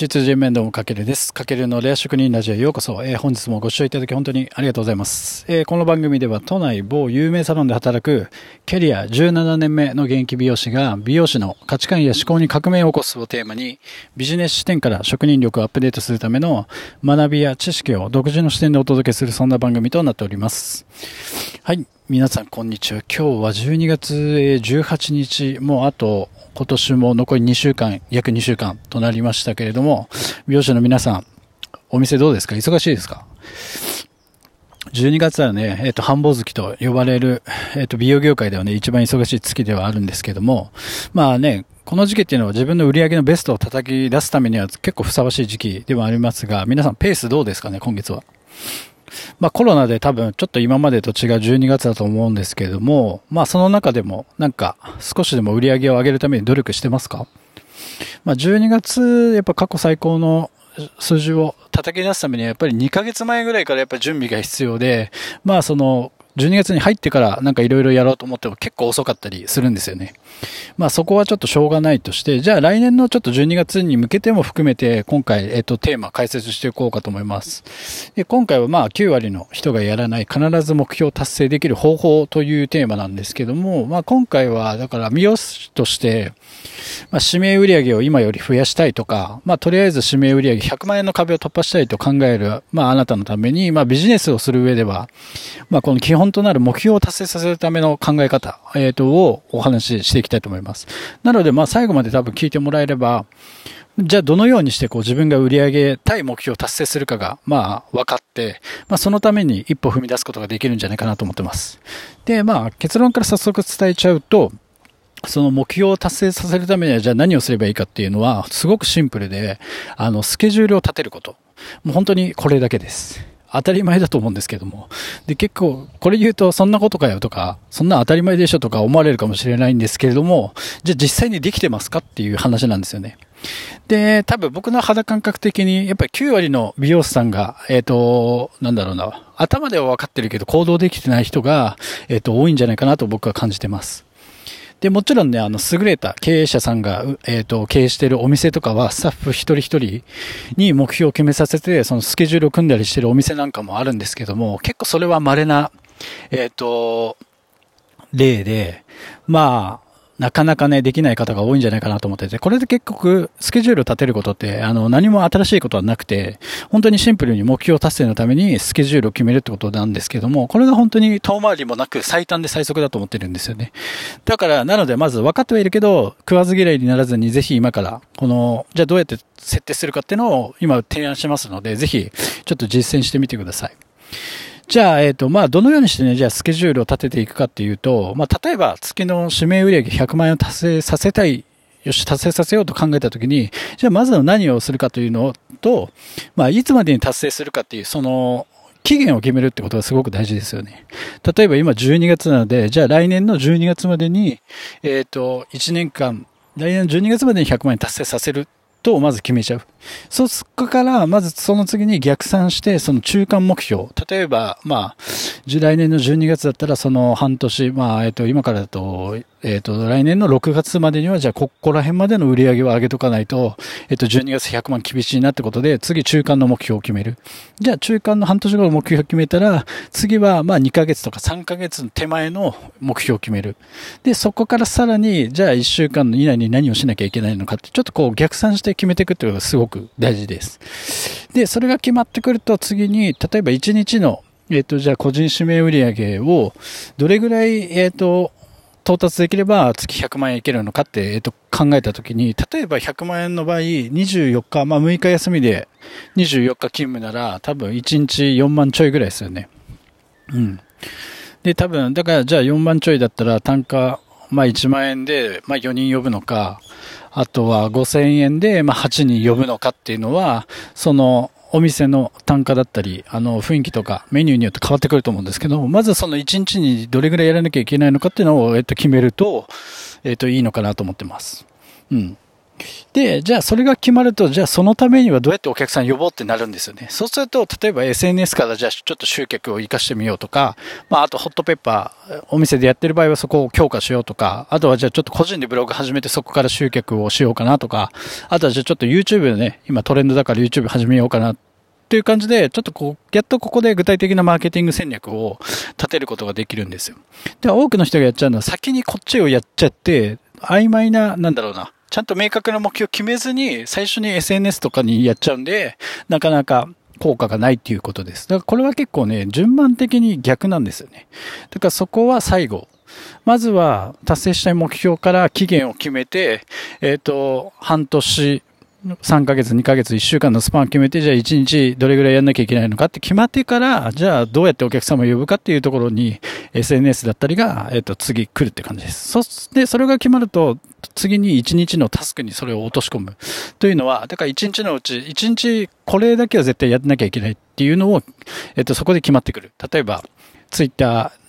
実人面どうもかけるです。かけるのレア職人ラジオへようこそ。えー、本日もご視聴いただき本当にありがとうございます。えー、この番組では都内某有名サロンで働くキャリア17年目の現役美容師が美容師の価値観や思考に革命を起こすをテーマにビジネス視点から職人力をアップデートするための学びや知識を独自の視点でお届けするそんな番組となっております。はい。皆さんこんにちは。今日は12月18日、もうあと今年も残り2週間、約2週間となりましたけれども、美容師の皆さん、お店どうですか？忙しいですか？12月はね、えっ、と、繁忙月と呼ばれる、えっ、と、美容業界ではね、一番忙しい月ではあるんですけども、まあね、この時期っていうのは自分の売り上げのベストを叩き出すためには結構ふさわしい時期ではありますが、皆さんペースどうですかね、今月は？まあコロナで多分ちょっと今までと違う12月だと思うんですけれども、まあその中でもなんか少しでも売り上げを上げるために努力してますか？まあ12月やっぱ過去最高の数字を叩き出すためにはやっぱり2ヶ月前ぐらいからやっぱ準備が必要で、まあその12月に入ってからなんかいろいろやろうと思っても結構遅かったりするんですよね。まあそこはちょっとしょうがないとして、じゃあ来年のちょっと12月に向けても含めて今回、えっと、テーマ解説していこうかと思います。で今回はまあ9割の人がやらない必ず目標達成できる方法というテーマなんですけども、まあ今回はだから美容師として、まあ、指名売上を今より増やしたいとか、まあとりあえず指名売上100万円の壁を突破したいと考える、まああなたのために、まあビジネスをする上では、まあこの基本となる目標を達成させるための考え方、えっ、ー、と、をお話ししていきたいと思います。なので、まあ最後まで多分聞いてもらえれば、じゃあどのようにしてこう自分が売り上げたい目標を達成するかが、まあ分かって、まあそのために一歩踏み出すことができるんじゃないかなと思ってます。で、まあ結論から早速伝えちゃうと、その目標を達成させるためにはじゃあ何をすればいいかっていうのはすごくシンプルで、あの、スケジュールを立てること。もう本当にこれだけです。当たり前だと思うんですけども。で、結構、これ言うと、そんなことかよとか、そんな当たり前でしょとか思われるかもしれないんですけれども、じゃあ実際にできてますかっていう話なんですよね。で、多分僕の肌感覚的に、やっぱり9割の美容師さんが、えっ、ー、と、なんだろうな、頭では分かってるけど行動できてない人が、えっ、ー、と、多いんじゃないかなと僕は感じてます。で、もちろんね、あの、優れた経営者さんが、えっ、ー、と、経営してるお店とかは、スタッフ一人一人に目標を決めさせて、そのスケジュールを組んだりしてるお店なんかもあるんですけども、結構それは稀な、えっ、ー、と、例で、まあ、なかなかね、できない方が多いんじゃないかなと思ってて、これで結局、スケジュールを立てることって、あの、何も新しいことはなくて、本当にシンプルに目標達成のためにスケジュールを決めるってことなんですけども、これが本当に遠回りもなく最短で最速だと思ってるんですよね。だから、なので、まず分かってはいるけど、食わず嫌いにならずに、ぜひ今から、この、じゃあどうやって設定するかっていうのを今提案しますので、ぜひ、ちょっと実践してみてください。じゃあ、えっ、ー、と、まあ、どのようにしてね、じゃあスケジュールを立てていくかっていうと、まあ、例えば月の指名売上100万円を達成させたい、よし、達成させようと考えたときに、じゃあまずは何をするかというのと、まあ、いつまでに達成するかっていう、その、期限を決めるってことがすごく大事ですよね。例えば今12月なので、じゃあ来年の12月までに、えっ、ー、と、1年間、来年の12月までに100万円達成させるとまず決めちゃう。そこから、まずその次に逆算して、その中間目標。例えば、まあ、来年の12月だったら、その半年、まあ、えっと、今からだと、えっ、と、来年の6月までには、じゃあ、ここら辺までの売り上げを上げとかないと、えっ、と、12月100万厳しいなってことで、次中間の目標を決める。じゃあ、中間の半年後の目標を決めたら、次は、まあ、2ヶ月とか3ヶ月の手前の目標を決める。で、そこからさらに、じゃあ、1週間以内に何をしなきゃいけないのかって、ちょっとこう、逆算して決めていくっていうのがすごく大事です。で、それが決まってくると、次に、例えば1日のえっ、と、じゃあ個人指名売上をどれぐらい、えっ、と、到達できれば月100万円いけるのかって、えっと、考えたときに、例えば100万円の場合、24日、まあ6日休みで24日勤務なら、多分1日4万ちょいぐらいですよね。うん。で、多分、だからじゃあ4万ちょいだったら単価、まあ1万円で、まあ4人呼ぶのか、あとは5000円で、まあ8人呼ぶのかっていうのは、その、お店の単価だったり、あの、雰囲気とかメニューによって変わってくると思うんですけど、まずその1日にどれぐらいやらなきゃいけないのかっていうのを、えっと、決めると、えっと、いいのかなと思ってます。うん。で、じゃあそれが決まると、じゃあそのためにはどうやってお客さん呼ぼうってなるんですよね。そうすると、例えば SNS からじゃあちょっと集客を活かしてみようとか、まああとホットペッパー、お店でやってる場合はそこを強化しようとか、あとはじゃあちょっと個人でブログ始めてそこから集客をしようかなとか、あとはじゃあちょっと YouTube でね、今トレンドだから YouTube 始めようかなっていう感じで、ちょっとこう、やっとここで具体的なマーケティング戦略を立てることができるんですよ。で、多くの人がやっちゃうのは先にこっちをやっちゃって、曖昧な、なんだろうな、ちゃんと明確な目標を決めずに、最初に SNS とかにやっちゃうんで、なかなか効果がないっていうことです。だからこれは結構ね、順番的に逆なんですよね。だからそこは最後。まずは達成したい目標から期限を決めて、えっ、ー、と、半年3ヶ月、2ヶ月、1週間のスパン決めて、じゃあ1日どれぐらいやんなきゃいけないのかって決まってから、じゃあどうやってお客様を呼ぶかっていうところに SNS だったりが、えっ、と、次来るって感じです。そして、それが決まると、次に1日のタスクにそれを落とし込む。というのは、だから1日のうち、1日これだけは絶対やんなきゃいけないっていうのを、えっ、と、そこで決まってくる。例えば、ツイッター、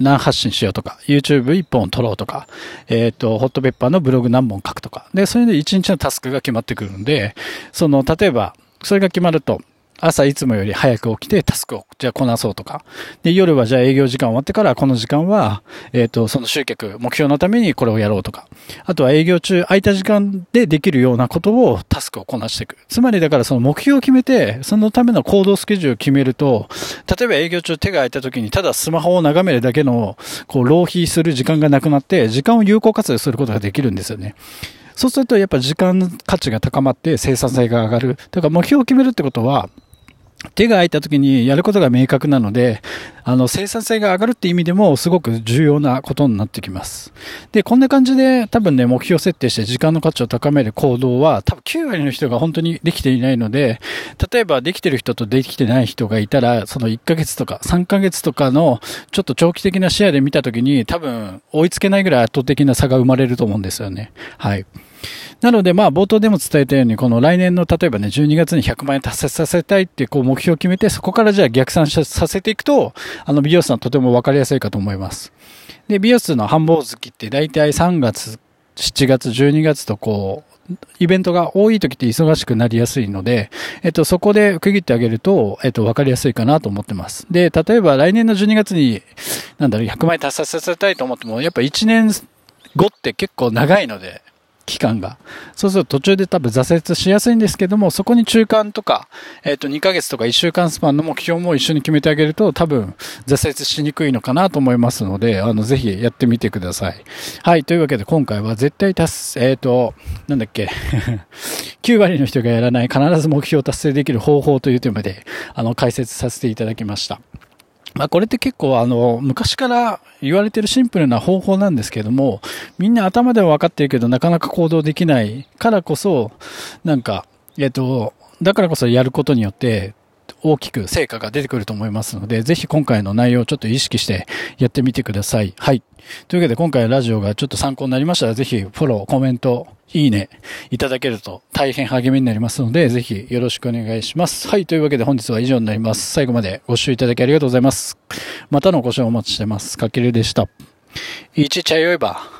何発信しようとか、YouTube 一本撮ろうとか、えっ、ー、と、ホットペッパーのブログ何本書くとか。で、それで一日のタスクが決まってくるんで、その、例えば、それが決まると、朝いつもより早く起きてタスクをじゃあこなそうとか。で、夜はじゃあ営業時間終わってからこの時間は、えっ、ー、と、その集客、目標のためにこれをやろうとか。あとは営業中空いた時間でできるようなことをタスクをこなしていく。つまりだからその目標を決めて、そのための行動スケジュールを決めると、例えば営業中手が空いた時にただスマホを眺めるだけの、こう、浪費する時間がなくなって、時間を有効活用することができるんですよね。そうするとやっぱ時間価値が高まって生産性が上がる。だから目標を決めるってことは、手が空いた時にやることが明確なので、あの、生産性が上がるって意味でもすごく重要なことになってきます。で、こんな感じで多分ね、目標設定して時間の価値を高める行動は多分9割の人が本当にできていないので、例えばできてる人とできてない人がいたら、その1ヶ月とか3ヶ月とかのちょっと長期的な視野で見た時に多分追いつけないぐらい圧倒的な差が生まれると思うんですよね。はい。なので、まあ、冒頭でも伝えたように、この来年の、例えばね、12月に100万円達成させたいって、こう、目標を決めて、そこからじゃあ逆算させていくと、あの、美容師さんとても分かりやすいかと思います。で、美容室の繁忙月って、大体3月、7月、12月とこう、イベントが多い時って忙しくなりやすいので、えっと、そこで区切ってあげると、えっと、わかりやすいかなと思ってます。で、例えば来年の12月に、なんだろう、100万円達成させたいと思っても、やっぱ1年後って結構長いので、期間が。そうすると途中で多分挫折しやすいんですけども、そこに中間とか、えっ、ー、と、2ヶ月とか1週間スパンの目標も一緒に決めてあげると多分挫折しにくいのかなと思いますので、あの、ぜひやってみてください。はい、というわけで今回は絶対達成、えっ、ー、と、なんだっけ、9割の人がやらない必ず目標を達成できる方法というテーマで、あの、解説させていただきました。まあこれって結構あの、昔から言われてるシンプルな方法なんですけども、みんな頭では分かってるけどなかなか行動できないからこそ、なんか、えっと、だからこそやることによって、大きく成果が出てくると思いますので、ぜひ今回の内容をちょっと意識してやってみてください。はい。というわけで今回ラジオがちょっと参考になりましたら、ぜひフォロー、コメント、いいね、いただけると大変励みになりますので、ぜひよろしくお願いします。はい。というわけで本日は以上になります。最後までご視聴いただきありがとうございます。またのご視聴お待ちしてます。かけるでした。いちちゃよいば。